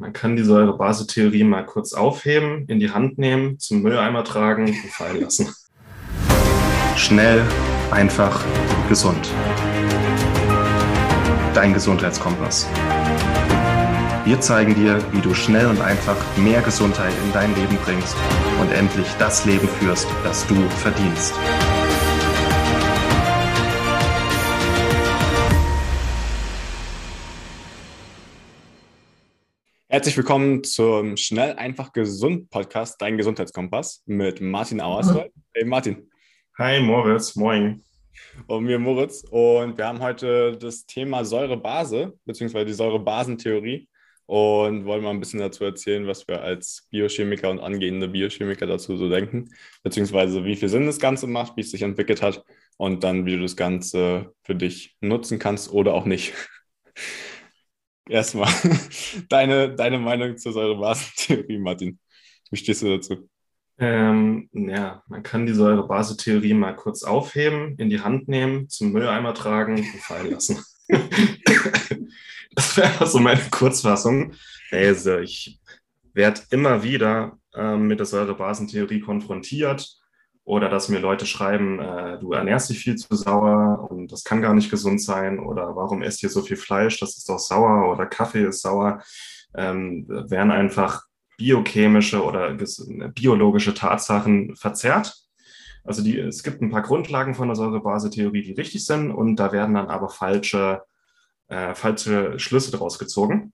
Man kann die Säure-Base-Theorie mal kurz aufheben, in die Hand nehmen, zum Mülleimer tragen und fallen lassen. Schnell, einfach, gesund. Dein Gesundheitskompass. Wir zeigen dir, wie du schnell und einfach mehr Gesundheit in dein Leben bringst und endlich das Leben führst, das du verdienst. Herzlich willkommen zum Schnell, einfach, gesund Podcast, dein Gesundheitskompass mit Martin Auerswald. Hey Martin. Hi Moritz, moin. Und mir Moritz. Und wir haben heute das Thema Säurebase, beziehungsweise die Säurebasentheorie. Und wollen mal ein bisschen dazu erzählen, was wir als Biochemiker und angehende Biochemiker dazu so denken, beziehungsweise wie viel Sinn das Ganze macht, wie es sich entwickelt hat und dann, wie du das Ganze für dich nutzen kannst oder auch nicht erstmal deine, deine Meinung zur Säurebasentheorie, Martin. Wie stehst du dazu? Ähm, ja, man kann die Säurebasentheorie mal kurz aufheben, in die Hand nehmen, zum Mülleimer tragen und fallen lassen. das wäre so meine Kurzfassung. Also ich werde immer wieder ähm, mit der Säurebasentheorie konfrontiert oder dass mir Leute schreiben, äh, du ernährst dich viel zu sauer und das kann gar nicht gesund sein. Oder warum esst ihr so viel Fleisch, das ist doch sauer oder Kaffee ist sauer, ähm, werden einfach biochemische oder biologische Tatsachen verzerrt. Also die, es gibt ein paar Grundlagen von der Säurebase-Theorie, die richtig sind. Und da werden dann aber falsche, äh, falsche Schlüsse daraus gezogen.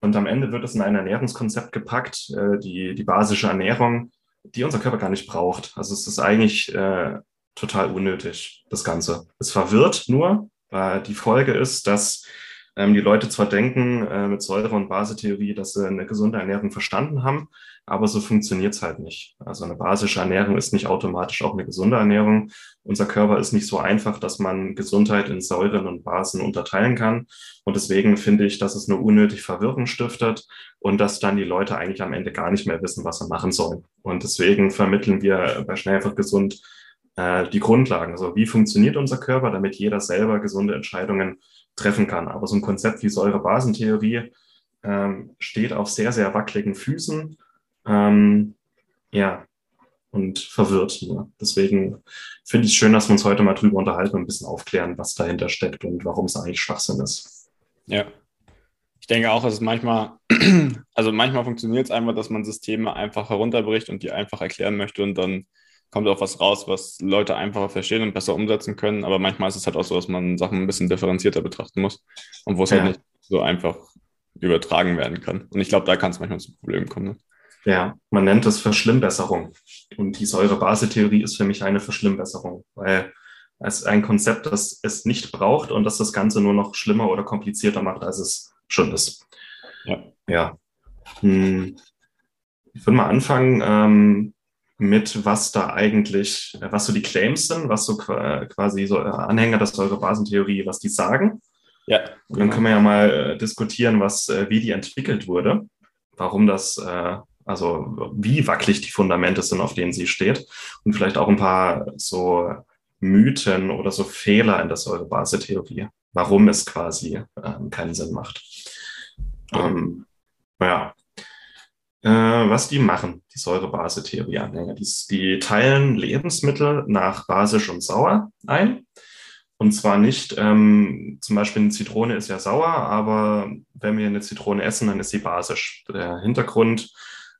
Und am Ende wird es in ein Ernährungskonzept gepackt, äh, die, die basische Ernährung, die unser Körper gar nicht braucht. Also es ist eigentlich äh, total unnötig, das Ganze. Es verwirrt nur, weil die Folge ist, dass ähm, die Leute zwar denken äh, mit Säure- und Basetheorie, dass sie eine gesunde Ernährung verstanden haben, aber so funktioniert es halt nicht. Also eine basische Ernährung ist nicht automatisch auch eine gesunde Ernährung. Unser Körper ist nicht so einfach, dass man Gesundheit in Säuren und Basen unterteilen kann. Und deswegen finde ich, dass es nur unnötig Verwirrung stiftet und dass dann die Leute eigentlich am Ende gar nicht mehr wissen, was sie machen sollen. Und deswegen vermitteln wir bei Schnell einfach gesund äh, die Grundlagen. Also wie funktioniert unser Körper, damit jeder selber gesunde Entscheidungen treffen kann. Aber so ein Konzept wie Säurebasentheorie ähm, steht auf sehr, sehr wackeligen Füßen. Ähm, ja, und verwirrt nur. Deswegen finde ich es schön, dass wir uns heute mal drüber unterhalten und ein bisschen aufklären, was dahinter steckt und warum es eigentlich Schwachsinn ist. Ja. Ich denke auch, es manchmal, also manchmal funktioniert es einfach, dass man Systeme einfach herunterbricht und die einfach erklären möchte und dann kommt auch was raus, was Leute einfacher verstehen und besser umsetzen können. Aber manchmal ist es halt auch so, dass man Sachen ein bisschen differenzierter betrachten muss und wo es halt ja. halt nicht so einfach übertragen werden kann. Und ich glaube, da kann es manchmal zu Problemen kommen. Ne? Ja, man nennt es Verschlimmbesserung. Und die Säure-Base-Theorie ist für mich eine Verschlimmbesserung, weil es ein Konzept, das es nicht braucht und das das Ganze nur noch schlimmer oder komplizierter macht, als es schon ist. Ja. ja. Hm. Ich würde mal anfangen, ähm, mit, was da eigentlich, äh, was so die Claims sind, was so quasi so äh, Anhänger der Säurebasentheorie, was die sagen. Ja. Und dann können wir ja mal äh, diskutieren, was, wie die entwickelt wurde, warum das, also wie wackelig die Fundamente sind, auf denen sie steht und vielleicht auch ein paar so Mythen oder so Fehler in der Säurebasentheorie, warum es quasi ähm, keinen Sinn macht. Ähm, ja, äh, was die machen, die Säure-Base-Theorie-Anhänger. Die, die teilen Lebensmittel nach basisch und sauer ein. Und zwar nicht, ähm, zum Beispiel eine Zitrone ist ja sauer, aber wenn wir eine Zitrone essen, dann ist sie basisch. Der Hintergrund,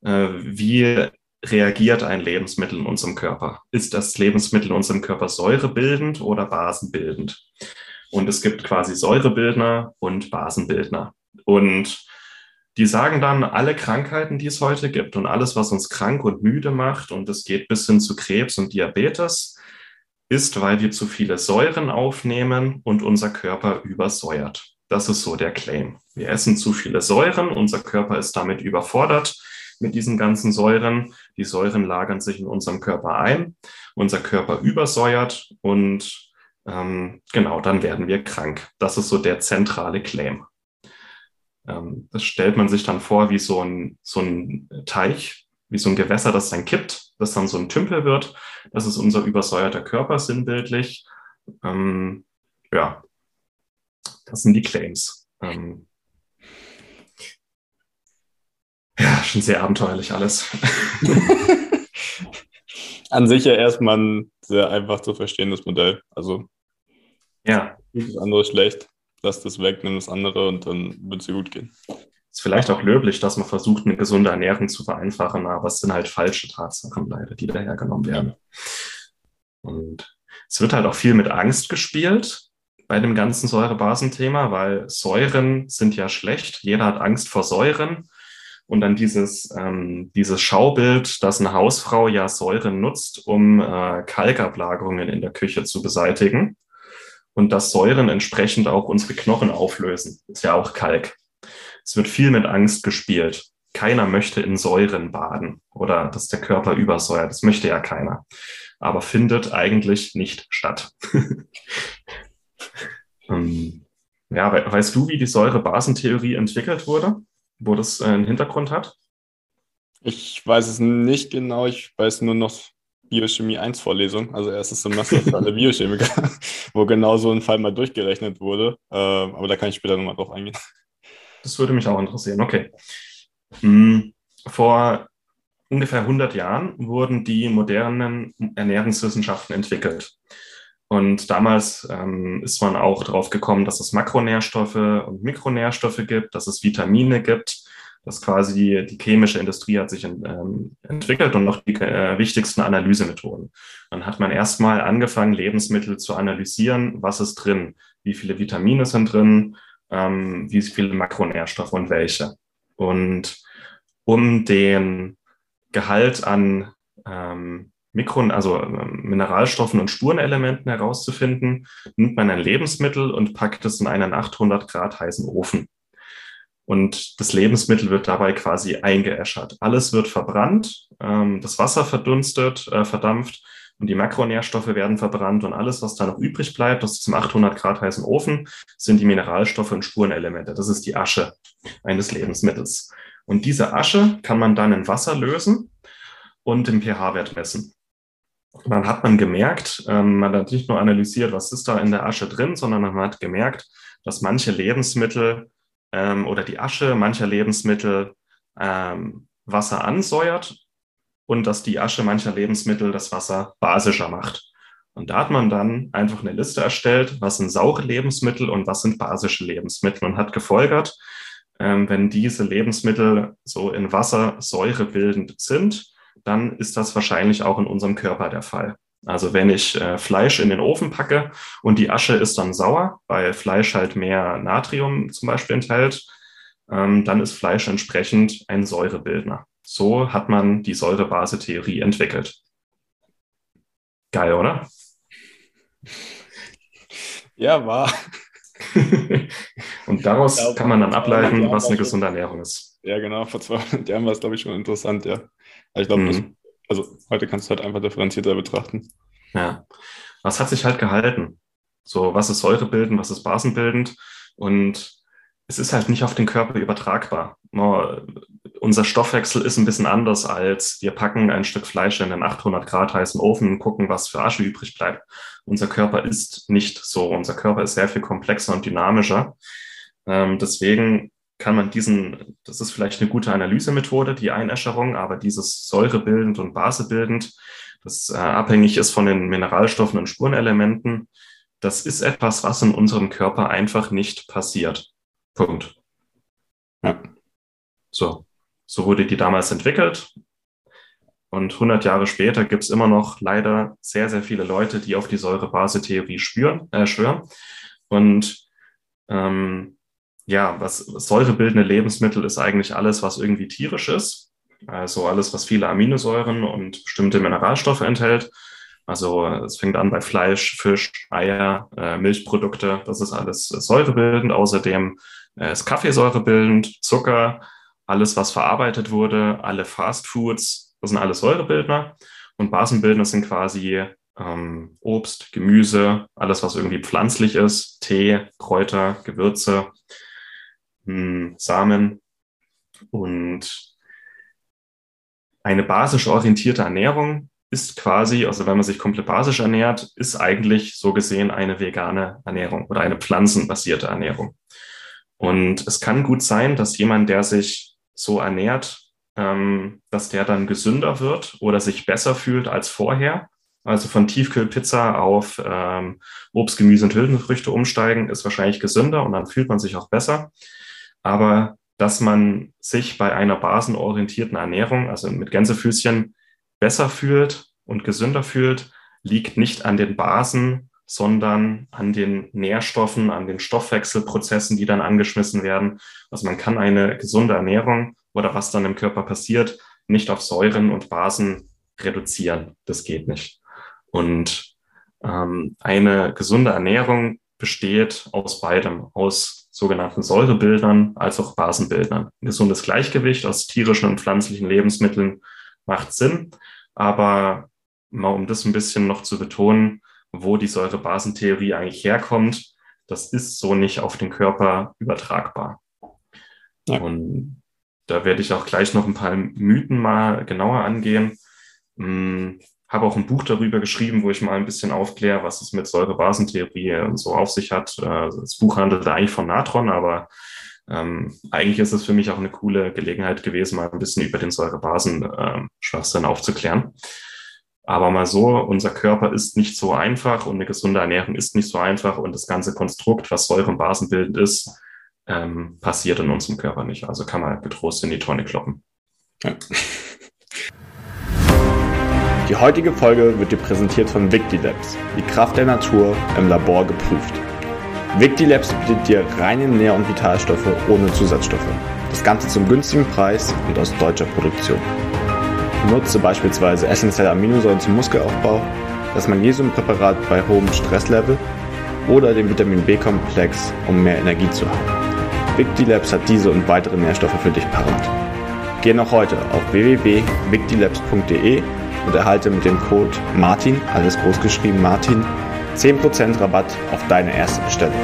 äh, wie reagiert ein Lebensmittel in unserem Körper? Ist das Lebensmittel in unserem Körper säurebildend oder basenbildend? Und es gibt quasi Säurebildner und Basenbildner. Und die sagen dann, alle Krankheiten, die es heute gibt und alles, was uns krank und müde macht, und es geht bis hin zu Krebs und Diabetes, ist, weil wir zu viele Säuren aufnehmen und unser Körper übersäuert. Das ist so der Claim. Wir essen zu viele Säuren, unser Körper ist damit überfordert mit diesen ganzen Säuren. Die Säuren lagern sich in unserem Körper ein, unser Körper übersäuert und ähm, genau, dann werden wir krank. Das ist so der zentrale Claim. Ähm, das stellt man sich dann vor wie so ein, so ein Teich, wie so ein Gewässer, das dann kippt, das dann so ein Tümpel wird. Das ist unser übersäuerter Körper sinnbildlich. Ähm, ja, das sind die Claims. Ähm, schon sehr abenteuerlich alles. An sich ja erstmal ein sehr einfach zu verstehendes Modell. Also ja. das andere schlecht, lass das weg, nimm das andere und dann wird es dir gut gehen. Ist vielleicht auch löblich, dass man versucht, eine gesunde Ernährung zu vereinfachen, aber es sind halt falsche Tatsachen leider, die dahergenommen werden. Und es wird halt auch viel mit Angst gespielt bei dem ganzen Säurebasenthema, weil Säuren sind ja schlecht. Jeder hat Angst vor Säuren. Und dann dieses, ähm, dieses Schaubild, dass eine Hausfrau ja Säuren nutzt, um äh, Kalkablagerungen in der Küche zu beseitigen. Und dass Säuren entsprechend auch unsere Knochen auflösen. Ist ja auch Kalk. Es wird viel mit Angst gespielt. Keiner möchte in Säuren baden oder dass der Körper übersäuert. Das möchte ja keiner. Aber findet eigentlich nicht statt. ähm, ja, weißt du, wie die Säurebasentheorie entwickelt wurde? Wo das äh, einen Hintergrund hat? Ich weiß es nicht genau. Ich weiß nur noch Biochemie 1 Vorlesung, also erstes Semester für alle Biochemiker, wo genau so ein Fall mal durchgerechnet wurde. Ähm, aber da kann ich später nochmal drauf eingehen. Das würde mich auch interessieren. Okay. Hm, vor ungefähr 100 Jahren wurden die modernen Ernährungswissenschaften entwickelt. Und damals ähm, ist man auch darauf gekommen, dass es Makronährstoffe und Mikronährstoffe gibt, dass es Vitamine gibt, dass quasi die chemische Industrie hat sich ähm, entwickelt und noch die äh, wichtigsten Analysemethoden. Dann hat man erstmal angefangen, Lebensmittel zu analysieren, was ist drin, wie viele Vitamine sind drin, ähm, wie viele Makronährstoffe und welche. Und um den Gehalt an ähm, Mikron, also ähm, Mineralstoffen und Spurenelementen herauszufinden, nimmt man ein Lebensmittel und packt es in einen 800 Grad heißen Ofen. Und das Lebensmittel wird dabei quasi eingeäschert. Alles wird verbrannt, ähm, das Wasser verdunstet, äh, verdampft und die Makronährstoffe werden verbrannt und alles, was da noch übrig bleibt aus diesem 800 Grad heißen Ofen, sind die Mineralstoffe und Spurenelemente. Das ist die Asche eines Lebensmittels. Und diese Asche kann man dann in Wasser lösen und den pH-Wert messen. Und dann hat man gemerkt, ähm, man hat nicht nur analysiert, was ist da in der Asche drin, sondern man hat gemerkt, dass manche Lebensmittel ähm, oder die Asche mancher Lebensmittel ähm, Wasser ansäuert und dass die Asche mancher Lebensmittel das Wasser basischer macht. Und da hat man dann einfach eine Liste erstellt, was sind saure Lebensmittel und was sind basische Lebensmittel und hat gefolgert, ähm, wenn diese Lebensmittel so in Wasser säurebildend sind, dann ist das wahrscheinlich auch in unserem Körper der Fall. Also wenn ich äh, Fleisch in den Ofen packe und die Asche ist dann sauer, weil Fleisch halt mehr Natrium zum Beispiel enthält, ähm, dann ist Fleisch entsprechend ein Säurebildner. So hat man die Säurebase-Theorie entwickelt. Geil, oder? Ja, war. Und daraus glaube, kann man dann ableiten, was eine gesunde Ernährung ist. Ja, genau. Vor 200 Jahren war es, glaube ich, schon interessant, ja. Aber ich glaube, mhm. Also heute kannst du halt einfach differenzierter betrachten. Ja. Was hat sich halt gehalten? So, was ist säurebildend, was ist basenbildend? Und es ist halt nicht auf den Körper übertragbar. Unser Stoffwechsel ist ein bisschen anders als wir packen ein Stück Fleisch in einen 800 Grad heißen Ofen und gucken, was für Asche übrig bleibt. Unser Körper ist nicht so. Unser Körper ist sehr viel komplexer und dynamischer. Ähm, deswegen kann man diesen, das ist vielleicht eine gute Analysemethode, die Einäscherung, aber dieses säurebildend und basebildend, das äh, abhängig ist von den Mineralstoffen und Spurenelementen, das ist etwas, was in unserem Körper einfach nicht passiert. Punkt. Ja. So, so wurde die damals entwickelt. Und 100 Jahre später gibt es immer noch leider sehr, sehr viele Leute, die auf die Säure-Base-Theorie äh, schwören. Und ähm, ja, was säurebildende Lebensmittel ist eigentlich alles, was irgendwie tierisch ist. Also alles, was viele Aminosäuren und bestimmte Mineralstoffe enthält. Also es fängt an bei Fleisch, Fisch, Eier, äh, Milchprodukte. Das ist alles säurebildend. Außerdem äh, ist Kaffeesäurebildend, Zucker, alles, was verarbeitet wurde, alle Fastfoods, das sind alles Säurebildner. Und Basenbildner sind quasi ähm, Obst, Gemüse, alles, was irgendwie pflanzlich ist, Tee, Kräuter, Gewürze, hm, Samen. Und eine basisch orientierte Ernährung ist quasi, also wenn man sich komplett basisch ernährt, ist eigentlich so gesehen eine vegane Ernährung oder eine pflanzenbasierte Ernährung. Und es kann gut sein, dass jemand, der sich so ernährt, ähm, dass der dann gesünder wird oder sich besser fühlt als vorher. Also von Tiefkühlpizza auf ähm, Obst, Gemüse und Hülsenfrüchte umsteigen ist wahrscheinlich gesünder und dann fühlt man sich auch besser. Aber dass man sich bei einer basenorientierten Ernährung, also mit Gänsefüßchen, besser fühlt und gesünder fühlt, liegt nicht an den Basen, sondern an den Nährstoffen, an den Stoffwechselprozessen, die dann angeschmissen werden. Also man kann eine gesunde Ernährung oder was dann im Körper passiert, nicht auf Säuren und Basen reduzieren. Das geht nicht. Und ähm, eine gesunde Ernährung besteht aus beidem, aus sogenannten Säurebildern als auch Basenbildern. Ein gesundes Gleichgewicht aus tierischen und pflanzlichen Lebensmitteln macht Sinn, aber mal um das ein bisschen noch zu betonen, wo die Säurebasentheorie eigentlich herkommt, das ist so nicht auf den Körper übertragbar. Ja. Und da werde ich auch gleich noch ein paar Mythen mal genauer angehen. Habe auch ein Buch darüber geschrieben, wo ich mal ein bisschen aufkläre, was es mit Säurebasentheorie so auf sich hat. Äh, das Buch handelt eigentlich von Natron, aber ähm, eigentlich ist es für mich auch eine coole Gelegenheit gewesen, mal ein bisschen über den Säurebasen-Schwachsinn ähm, aufzuklären. Aber mal so, unser Körper ist nicht so einfach und eine gesunde Ernährung ist nicht so einfach und das ganze Konstrukt, was Säure- und Basenbildend ist, ähm, passiert in unserem Körper nicht. Also kann man getrost in die Tonne kloppen. Ja. Die heutige Folge wird dir präsentiert von Victilabs, die Kraft der Natur im Labor geprüft. Victilabs bietet dir reine Nähr- und Vitalstoffe ohne Zusatzstoffe. Das Ganze zum günstigen Preis und aus deutscher Produktion. Nutze beispielsweise essentielle Aminosäuren zum Muskelaufbau, das Magnesiumpräparat bei hohem Stresslevel oder den Vitamin B-Komplex, um mehr Energie zu haben. Victilabs hat diese und weitere Nährstoffe für dich parat. Geh noch heute auf www.victilabs.de und erhalte mit dem Code MARTIN, alles groß geschrieben Martin, 10% Rabatt auf deine erste Bestellung.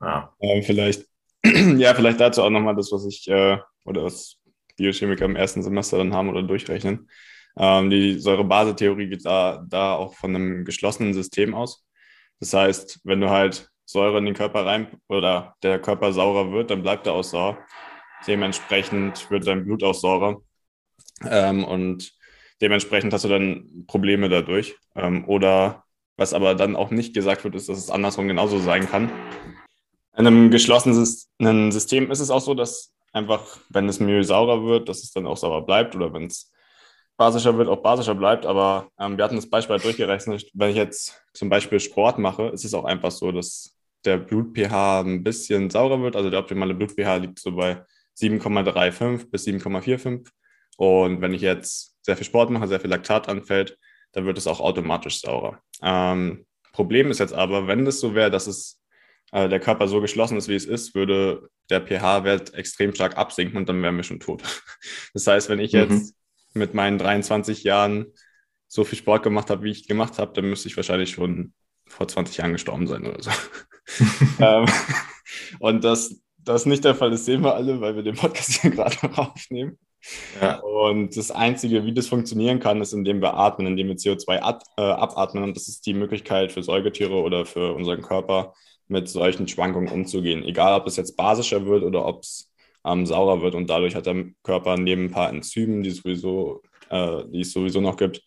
Ja. Ähm, vielleicht, ja, vielleicht dazu auch nochmal das, was ich äh, oder was Biochemiker im ersten Semester dann haben oder durchrechnen. Ähm, die Säure-Base-Theorie geht da, da auch von einem geschlossenen System aus. Das heißt, wenn du halt Säure in den Körper rein oder der Körper saurer wird, dann bleibt er auch sauer. Dementsprechend wird dein Blut auch saurer. Ähm, und dementsprechend hast du dann Probleme dadurch. Ähm, oder was aber dann auch nicht gesagt wird, ist, dass es andersrum genauso sein kann. In einem geschlossenen System ist es auch so, dass einfach, wenn das Mehl saurer wird, dass es dann auch sauer bleibt oder wenn es basischer wird, auch basischer bleibt. Aber ähm, wir hatten das Beispiel halt durchgerechnet. Wenn ich jetzt zum Beispiel Sport mache, ist es auch einfach so, dass der Blut-pH ein bisschen saurer wird. Also der optimale Blut-pH liegt so bei 7,35 bis 7,45. Und wenn ich jetzt sehr viel Sport mache, sehr viel Laktat anfällt, dann wird es auch automatisch saurer. Ähm, Problem ist jetzt aber, wenn das so wäre, dass es äh, der Körper so geschlossen ist, wie es ist, würde der pH-Wert extrem stark absinken und dann wären wir schon tot. Das heißt, wenn ich jetzt mhm. mit meinen 23 Jahren so viel Sport gemacht habe, wie ich gemacht habe, dann müsste ich wahrscheinlich schon vor 20 Jahren gestorben sein oder so. ähm, und das das nicht der Fall ist, sehen wir alle, weil wir den Podcast hier gerade noch aufnehmen. Ja. Und das Einzige, wie das funktionieren kann, ist, indem wir atmen, indem wir CO2 ab, äh, abatmen. Und das ist die Möglichkeit für Säugetiere oder für unseren Körper, mit solchen Schwankungen umzugehen. Egal, ob es jetzt basischer wird oder ob es ähm, saurer wird. Und dadurch hat der Körper neben ein paar Enzymen, die, sowieso, äh, die es sowieso noch gibt,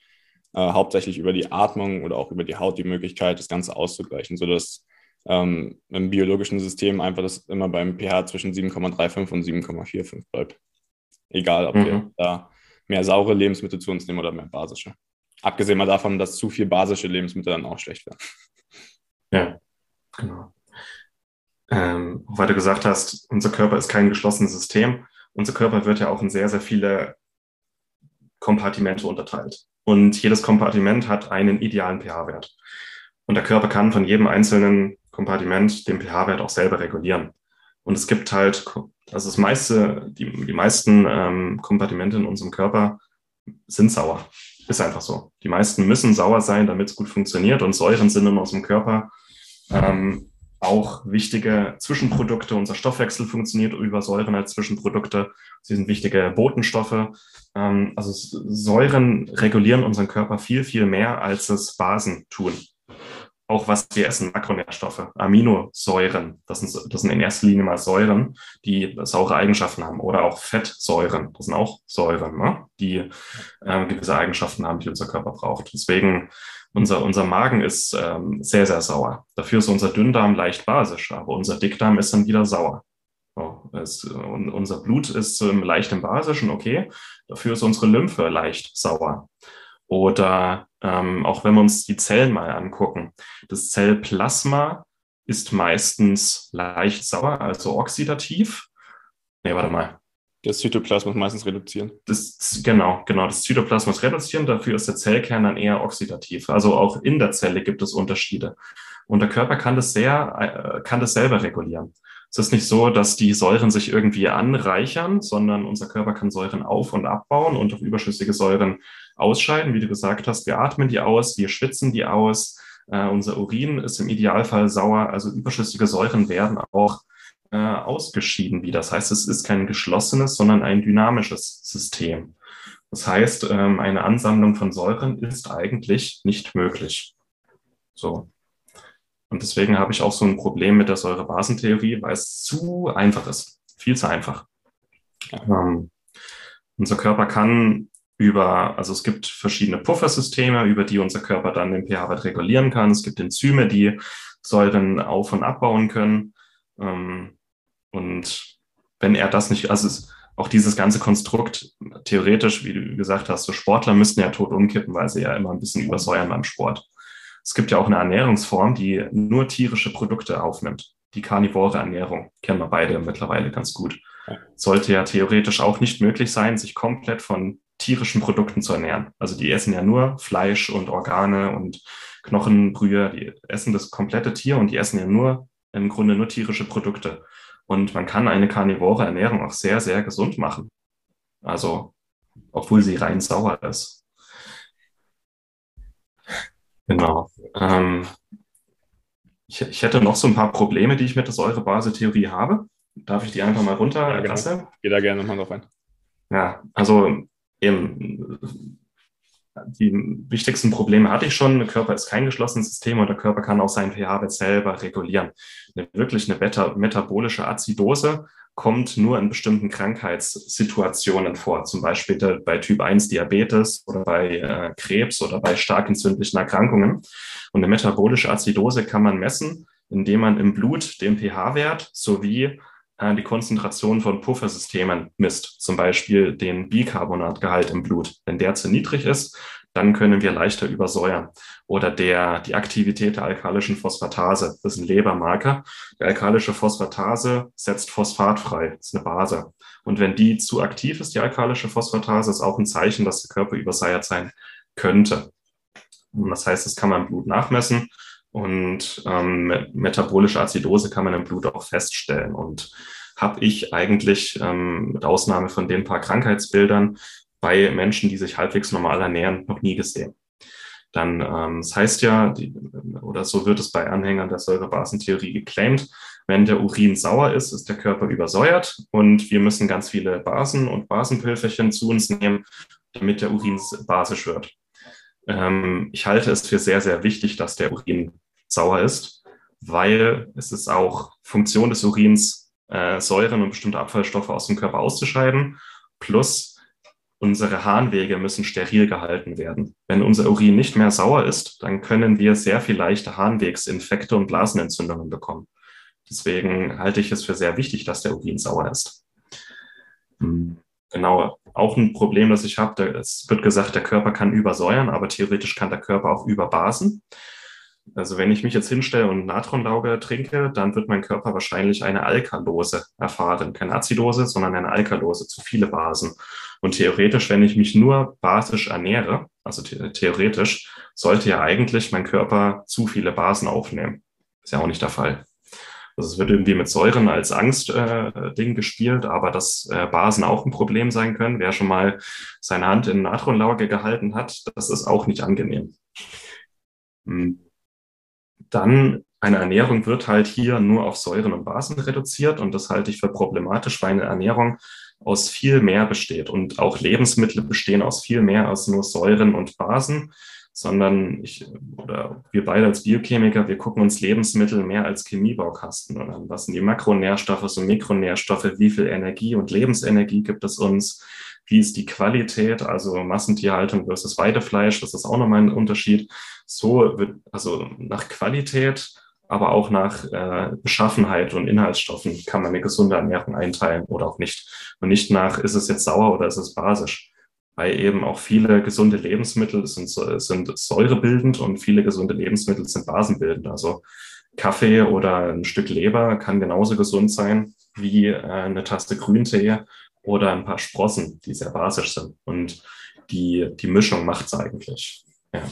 äh, hauptsächlich über die Atmung oder auch über die Haut die Möglichkeit, das Ganze auszugleichen, sodass ähm, im biologischen System einfach das immer beim pH zwischen 7,35 und 7,45 bleibt. Egal, ob mhm. wir da mehr saure Lebensmittel zu uns nehmen oder mehr basische. Abgesehen mal davon, dass zu viel basische Lebensmittel dann auch schlecht werden. Ja, genau. Ähm, weil du gesagt hast, unser Körper ist kein geschlossenes System. Unser Körper wird ja auch in sehr, sehr viele Kompartimente unterteilt. Und jedes Kompartiment hat einen idealen pH-Wert. Und der Körper kann von jedem einzelnen Kompartiment den pH-Wert auch selber regulieren. Und es gibt halt, also das meiste, die, die meisten ähm, Kompartimente in unserem Körper sind sauer. Ist einfach so. Die meisten müssen sauer sein, damit es gut funktioniert. Und Säuren sind in unserem Körper ähm, auch wichtige Zwischenprodukte. Unser Stoffwechsel funktioniert über Säuren als Zwischenprodukte. Sie sind wichtige Botenstoffe. Ähm, also Säuren regulieren unseren Körper viel, viel mehr, als es Basen tun. Auch was wir essen, Makronährstoffe, Aminosäuren, das sind, das sind in erster Linie mal Säuren, die saure Eigenschaften haben, oder auch Fettsäuren, das sind auch Säuren, ne? die äh, gewisse Eigenschaften haben, die unser Körper braucht. Deswegen unser, unser Magen ist ähm, sehr, sehr sauer. Dafür ist unser Dünndarm leicht basisch, aber unser Dickdarm ist dann wieder sauer. So, es, unser Blut ist ähm, leicht im Basischen, okay. Dafür ist unsere Lymphe leicht sauer. Oder ähm, auch wenn wir uns die Zellen mal angucken, das Zellplasma ist meistens leicht sauer, also oxidativ. Nee, warte mal. Das Zytoplasma ist meistens reduzieren. Das, genau, genau. Das Zytoplasma ist reduzieren, dafür ist der Zellkern dann eher oxidativ. Also auch in der Zelle gibt es Unterschiede. Und der Körper kann das sehr, äh, kann das selber regulieren. Es ist nicht so, dass die Säuren sich irgendwie anreichern, sondern unser Körper kann Säuren auf- und abbauen und auch überschüssige Säuren ausscheiden. Wie du gesagt hast, wir atmen die aus, wir schwitzen die aus. Äh, unser Urin ist im Idealfall sauer. Also überschüssige Säuren werden auch äh, ausgeschieden wieder. Das heißt, es ist kein geschlossenes, sondern ein dynamisches System. Das heißt, ähm, eine Ansammlung von Säuren ist eigentlich nicht möglich. So. Und deswegen habe ich auch so ein Problem mit der Säurebasentheorie, weil es zu einfach ist. Viel zu einfach. Ähm, unser Körper kann über, also es gibt verschiedene Puffersysteme, über die unser Körper dann den pH-Wert regulieren kann. Es gibt Enzyme, die Säuren auf- und abbauen können. Ähm, und wenn er das nicht, also es, auch dieses ganze Konstrukt, theoretisch, wie du gesagt hast, so Sportler müssten ja tot umkippen, weil sie ja immer ein bisschen übersäuern beim Sport. Es gibt ja auch eine Ernährungsform, die nur tierische Produkte aufnimmt. Die karnivore Ernährung kennen wir beide mittlerweile ganz gut. Sollte ja theoretisch auch nicht möglich sein, sich komplett von tierischen Produkten zu ernähren. Also die essen ja nur Fleisch und Organe und Knochenbrühe, die essen das komplette Tier und die essen ja nur im Grunde nur tierische Produkte. Und man kann eine karnivore Ernährung auch sehr, sehr gesund machen. Also, obwohl sie rein sauer ist. Genau. Ähm, ich, ich, hätte noch so ein paar Probleme, die ich mit der Säurebase-Theorie habe. Darf ich die einfach mal runter? Ja, genau. Geh da gerne nochmal drauf ein. Ja, also eben, die wichtigsten Probleme hatte ich schon. Der Körper ist kein geschlossenes System und der Körper kann auch seinen pH-Wert selber regulieren. Eine, wirklich eine beta metabolische Azidose kommt nur in bestimmten Krankheitssituationen vor, zum Beispiel bei Typ 1 Diabetes oder bei äh, Krebs oder bei stark entzündlichen Erkrankungen. Und eine metabolische Azidose kann man messen, indem man im Blut den pH-Wert sowie die Konzentration von Puffersystemen misst, zum Beispiel den Bicarbonatgehalt im Blut. Wenn der zu niedrig ist, dann können wir leichter übersäuern. Oder der, die Aktivität der alkalischen Phosphatase, das ist ein Lebermarker. Die alkalische Phosphatase setzt Phosphat frei, das ist eine Base. Und wenn die zu aktiv ist, die alkalische Phosphatase, ist auch ein Zeichen, dass der Körper übersäuert sein könnte. Und das heißt, das kann man im Blut nachmessen. Und ähm, metabolische Azidose kann man im Blut auch feststellen. Und habe ich eigentlich ähm, mit Ausnahme von den paar Krankheitsbildern bei Menschen, die sich halbwegs normal ernähren, noch nie gesehen. Dann, ähm, das heißt ja, die, oder so wird es bei Anhängern der Säurebasentheorie geclaimed, wenn der Urin sauer ist, ist der Körper übersäuert und wir müssen ganz viele Basen und Basenpülverchen zu uns nehmen, damit der Urin basisch wird. Ähm, ich halte es für sehr, sehr wichtig, dass der Urin sauer ist, weil es ist auch Funktion des Urins, äh, Säuren und bestimmte Abfallstoffe aus dem Körper auszuscheiden. Plus unsere Harnwege müssen steril gehalten werden. Wenn unser Urin nicht mehr sauer ist, dann können wir sehr viel leichter Harnwegsinfekte und Blasenentzündungen bekommen. Deswegen halte ich es für sehr wichtig, dass der Urin sauer ist. Hm, genau, auch ein Problem, das ich habe, es wird gesagt, der Körper kann übersäuern, aber theoretisch kann der Körper auch überbasen. Also wenn ich mich jetzt hinstelle und Natronlauge trinke, dann wird mein Körper wahrscheinlich eine Alkalose erfahren. Keine Azidose, sondern eine Alkalose, zu viele Basen. Und theoretisch, wenn ich mich nur basisch ernähre, also the theoretisch, sollte ja eigentlich mein Körper zu viele Basen aufnehmen. Ist ja auch nicht der Fall. Also es wird irgendwie mit Säuren als Angst-Ding äh, gespielt, aber dass äh, Basen auch ein Problem sein können. Wer schon mal seine Hand in Natronlauge gehalten hat, das ist auch nicht angenehm. Hm dann eine Ernährung wird halt hier nur auf Säuren und Basen reduziert und das halte ich für problematisch, weil eine Ernährung aus viel mehr besteht. Und auch Lebensmittel bestehen aus viel mehr als nur Säuren und Basen, sondern ich oder wir beide als Biochemiker, wir gucken uns Lebensmittel mehr als Chemiebaukasten an. Was sind die Makronährstoffe, so Mikronährstoffe, wie viel Energie und Lebensenergie gibt es uns? Wie ist die Qualität, also Massentierhaltung versus Weidefleisch, das ist auch nochmal ein Unterschied. So wird, also nach Qualität, aber auch nach äh, Beschaffenheit und Inhaltsstoffen kann man eine gesunde Ernährung einteilen oder auch nicht. Und nicht nach, ist es jetzt sauer oder ist es basisch weil eben auch viele gesunde Lebensmittel sind, sind säurebildend und viele gesunde Lebensmittel sind basenbildend. Also Kaffee oder ein Stück Leber kann genauso gesund sein wie äh, eine Tasse Grüntee oder ein paar Sprossen, die sehr basisch sind. Und die, die Mischung macht es eigentlich. Ja.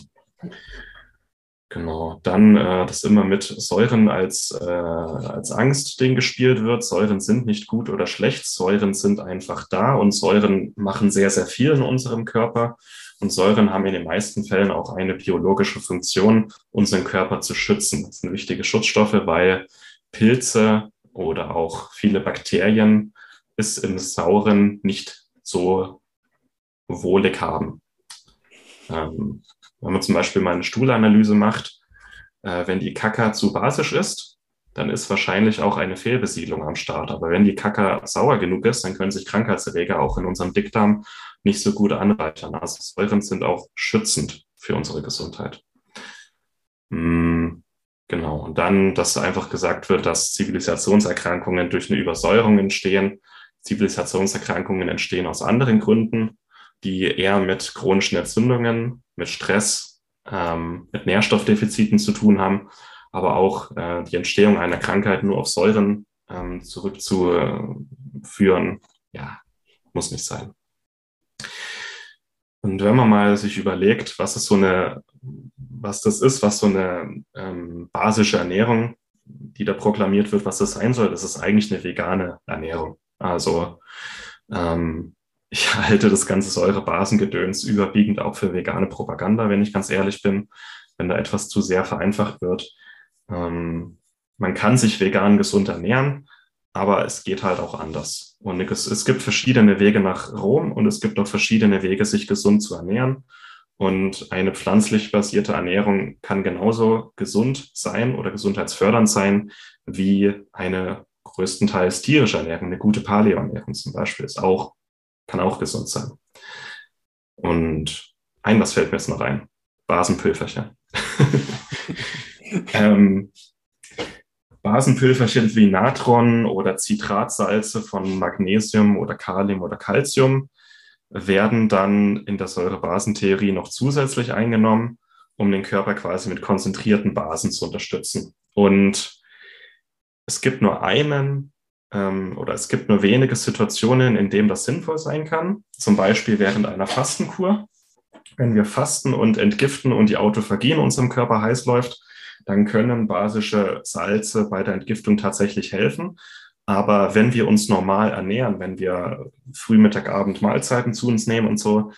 Genau, dann äh, das immer mit Säuren als, äh, als Angstding gespielt wird. Säuren sind nicht gut oder schlecht, Säuren sind einfach da und Säuren machen sehr, sehr viel in unserem Körper. Und Säuren haben in den meisten Fällen auch eine biologische Funktion, unseren Körper zu schützen. Das sind wichtige Schutzstoffe, weil Pilze oder auch viele Bakterien es im Sauren nicht so wohlig haben. Ähm, wenn man zum Beispiel mal eine Stuhlanalyse macht, äh, wenn die Kaka zu basisch ist, dann ist wahrscheinlich auch eine Fehlbesiedlung am Start. Aber wenn die Kaka sauer genug ist, dann können sich Krankheitserreger auch in unserem Dickdarm nicht so gut anreichern. Also Säuren sind auch schützend für unsere Gesundheit. Mm, genau. Und dann, dass einfach gesagt wird, dass Zivilisationserkrankungen durch eine Übersäuerung entstehen. Zivilisationserkrankungen entstehen aus anderen Gründen die eher mit chronischen Entzündungen, mit Stress, ähm, mit Nährstoffdefiziten zu tun haben, aber auch äh, die Entstehung einer Krankheit nur auf Säuren ähm, zurückzuführen, ja, muss nicht sein. Und wenn man mal sich überlegt, was ist so eine, was das ist, was so eine ähm, basische Ernährung, die da proklamiert wird, was das sein soll, das ist eigentlich eine vegane Ernährung. Also ähm, ich halte das ganze Säurebasengedöns überwiegend auch für vegane Propaganda, wenn ich ganz ehrlich bin, wenn da etwas zu sehr vereinfacht wird. Ähm, man kann sich vegan gesund ernähren, aber es geht halt auch anders. Und es, es gibt verschiedene Wege nach Rom und es gibt auch verschiedene Wege, sich gesund zu ernähren. Und eine pflanzlich basierte Ernährung kann genauso gesund sein oder gesundheitsfördernd sein wie eine größtenteils tierische Ernährung. Eine gute Paleo-Ernährung zum Beispiel ist auch kann auch gesund sein. Und ein, was fällt mir jetzt noch ein? Basenpülverchen. ähm, Basenpülverchen wie Natron oder Zitratsalze von Magnesium oder Kalium oder Calcium werden dann in der Säurebasentheorie noch zusätzlich eingenommen, um den Körper quasi mit konzentrierten Basen zu unterstützen. Und es gibt nur einen ähm, oder es gibt nur wenige Situationen, in denen das sinnvoll sein kann. Zum Beispiel während einer Fastenkur. Wenn wir fasten und entgiften und die Autophagie in unserem Körper heiß läuft, dann können basische Salze bei der Entgiftung tatsächlich helfen. Aber wenn wir uns normal ernähren, wenn wir Früh, Mittag, Abend Mahlzeiten zu uns nehmen und so,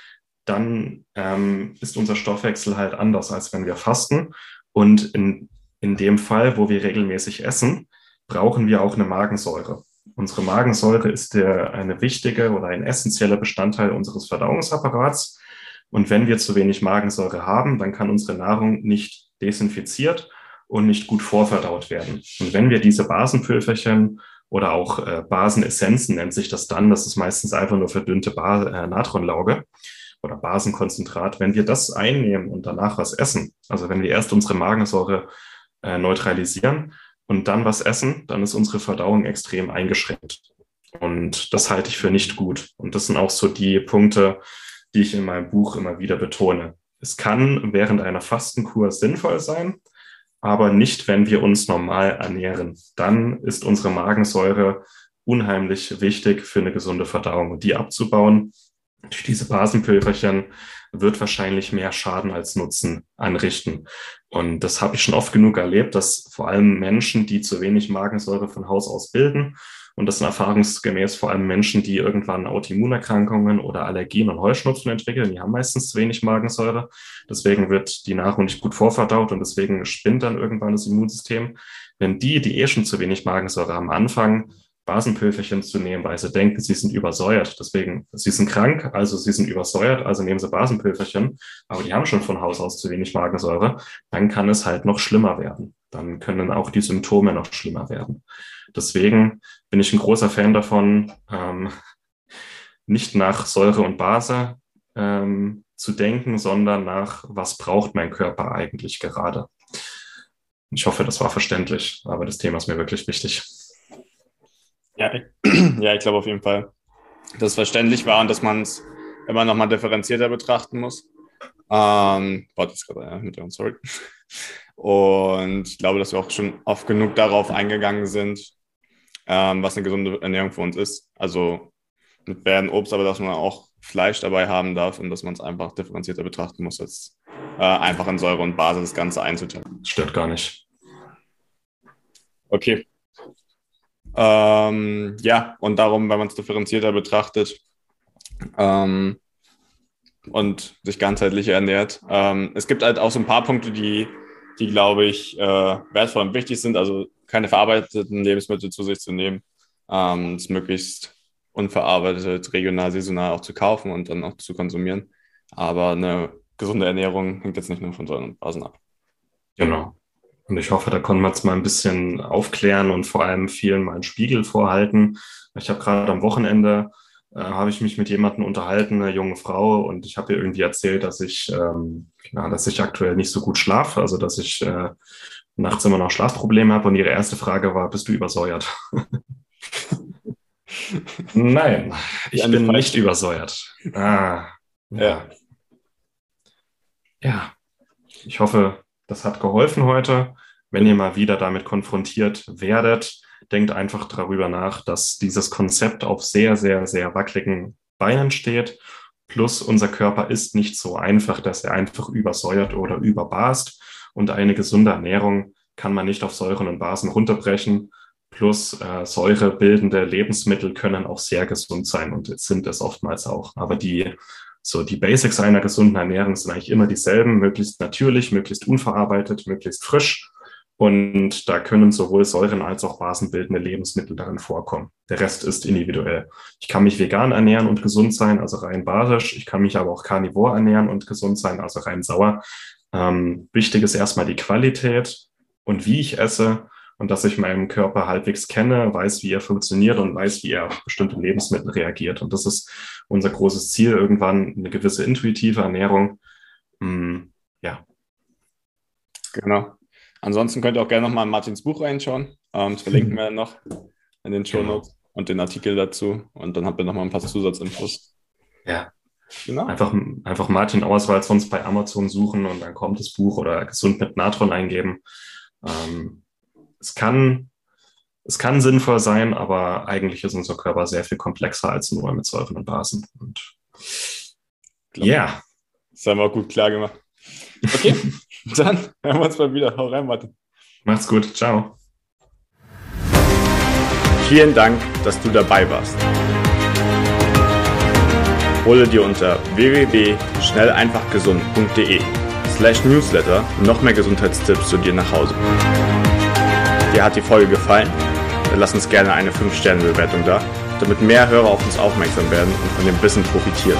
dann ähm, ist unser Stoffwechsel halt anders, als wenn wir fasten. Und in, in dem Fall, wo wir regelmäßig essen, brauchen wir auch eine Magensäure. Unsere Magensäure ist der, eine wichtige oder ein essentieller Bestandteil unseres Verdauungsapparats. Und wenn wir zu wenig Magensäure haben, dann kann unsere Nahrung nicht desinfiziert und nicht gut vorverdaut werden. Und wenn wir diese Basenpülverchen oder auch äh, Basenessenzen nennt sich das dann, das ist meistens einfach nur verdünnte ba äh, Natronlauge oder Basenkonzentrat, wenn wir das einnehmen und danach was essen, also wenn wir erst unsere Magensäure äh, neutralisieren, und dann was essen, dann ist unsere Verdauung extrem eingeschränkt. Und das halte ich für nicht gut. Und das sind auch so die Punkte, die ich in meinem Buch immer wieder betone. Es kann während einer Fastenkur sinnvoll sein, aber nicht, wenn wir uns normal ernähren. Dann ist unsere Magensäure unheimlich wichtig für eine gesunde Verdauung. Und die abzubauen durch diese Basenpülverchen wird wahrscheinlich mehr Schaden als Nutzen anrichten. Und das habe ich schon oft genug erlebt, dass vor allem Menschen, die zu wenig Magensäure von Haus aus bilden, und das sind erfahrungsgemäß vor allem Menschen, die irgendwann Autoimmunerkrankungen oder Allergien und Heuschnupfen entwickeln, die haben meistens zu wenig Magensäure. Deswegen wird die Nahrung nicht gut vorverdaut und deswegen spinnt dann irgendwann das Immunsystem. Wenn die, die eh schon zu wenig Magensäure haben, anfangen, Basenpülverchen zu nehmen, weil sie denken, sie sind übersäuert. Deswegen, sie sind krank, also sie sind übersäuert, also nehmen sie Basenpülverchen, aber die haben schon von Haus aus zu wenig Magensäure, dann kann es halt noch schlimmer werden. Dann können auch die Symptome noch schlimmer werden. Deswegen bin ich ein großer Fan davon, ähm, nicht nach Säure und Base ähm, zu denken, sondern nach, was braucht mein Körper eigentlich gerade. Ich hoffe, das war verständlich, aber das Thema ist mir wirklich wichtig. Ja, ja ich glaube auf jeden Fall, dass es verständlich war und dass man es immer nochmal differenzierter betrachten muss. Ähm, warte, jetzt gerade mit uns, sorry. Und ich glaube, dass wir auch schon oft genug darauf eingegangen sind, ähm, was eine gesunde Ernährung für uns ist. Also mit Beeren, Obst, aber dass man auch Fleisch dabei haben darf und dass man es einfach differenzierter betrachten muss, als äh, einfach in Säure und Basis das Ganze einzuteilen. Stört gar nicht. Okay. Ähm, ja, und darum, wenn man es differenzierter betrachtet ähm, und sich ganzheitlich ernährt. Ähm, es gibt halt auch so ein paar Punkte, die, die glaube ich, äh, wertvoll und wichtig sind. Also keine verarbeiteten Lebensmittel zu sich zu nehmen, ähm, es möglichst unverarbeitet, regional, saisonal auch zu kaufen und dann auch zu konsumieren. Aber eine gesunde Ernährung hängt jetzt nicht nur von Säuren und Basen ab. Genau. Und ich hoffe, da konnten wir jetzt mal ein bisschen aufklären und vor allem vielen mal einen Spiegel vorhalten. Ich habe gerade am Wochenende äh, habe ich mich mit jemandem unterhalten, eine junge Frau, und ich habe ihr irgendwie erzählt, dass ich, ähm, ja, dass ich aktuell nicht so gut schlafe, also dass ich äh, nachts immer noch Schlafprobleme habe. Und ihre erste Frage war: Bist du übersäuert? Nein, ich bin nicht übersäuert. Ah, ja. Ja, ich hoffe, das hat geholfen heute. Wenn ihr mal wieder damit konfrontiert werdet, denkt einfach darüber nach, dass dieses Konzept auf sehr, sehr, sehr wackeligen Beinen steht. Plus unser Körper ist nicht so einfach, dass er einfach übersäuert oder überbast. Und eine gesunde Ernährung kann man nicht auf Säuren und Basen runterbrechen. Plus äh, säurebildende Lebensmittel können auch sehr gesund sein und sind es oftmals auch. Aber die, so die Basics einer gesunden Ernährung sind eigentlich immer dieselben, möglichst natürlich, möglichst unverarbeitet, möglichst frisch. Und da können sowohl Säuren als auch basenbildende Lebensmittel darin vorkommen. Der Rest ist individuell. Ich kann mich vegan ernähren und gesund sein, also rein basisch. Ich kann mich aber auch karnivor ernähren und gesund sein, also rein sauer. Ähm, wichtig ist erstmal die Qualität und wie ich esse und dass ich meinen Körper halbwegs kenne, weiß, wie er funktioniert und weiß, wie er auf bestimmte Lebensmittel reagiert. Und das ist unser großes Ziel, irgendwann eine gewisse intuitive Ernährung. Hm, ja. Genau. Ansonsten könnt ihr auch gerne nochmal in Martins Buch reinschauen. Ähm, das verlinken wir noch in den Show Notes genau. und den Artikel dazu. Und dann habt ihr nochmal ein paar Zusatzinfos. Ja. Genau. Einfach, einfach Martin Auswahl sonst bei Amazon suchen und dann kommt das Buch oder gesund mit Natron eingeben. Ähm, es kann, es kann sinnvoll sein, aber eigentlich ist unser Körper sehr viel komplexer als nur mit Säuren und Basen. Und ja. Yeah. Das haben wir auch gut klar gemacht. Okay, dann hören wir uns mal wieder. Hau rein, Martin. Macht's gut. Ciao. Vielen Dank, dass du dabei warst. Hole dir unter www.schnelleinfachgesund.de slash newsletter noch mehr Gesundheitstipps zu dir nach Hause. Dir hat die Folge gefallen? Dann lass uns gerne eine 5-Sterne-Bewertung da, damit mehr Hörer auf uns aufmerksam werden und von dem Wissen profitieren.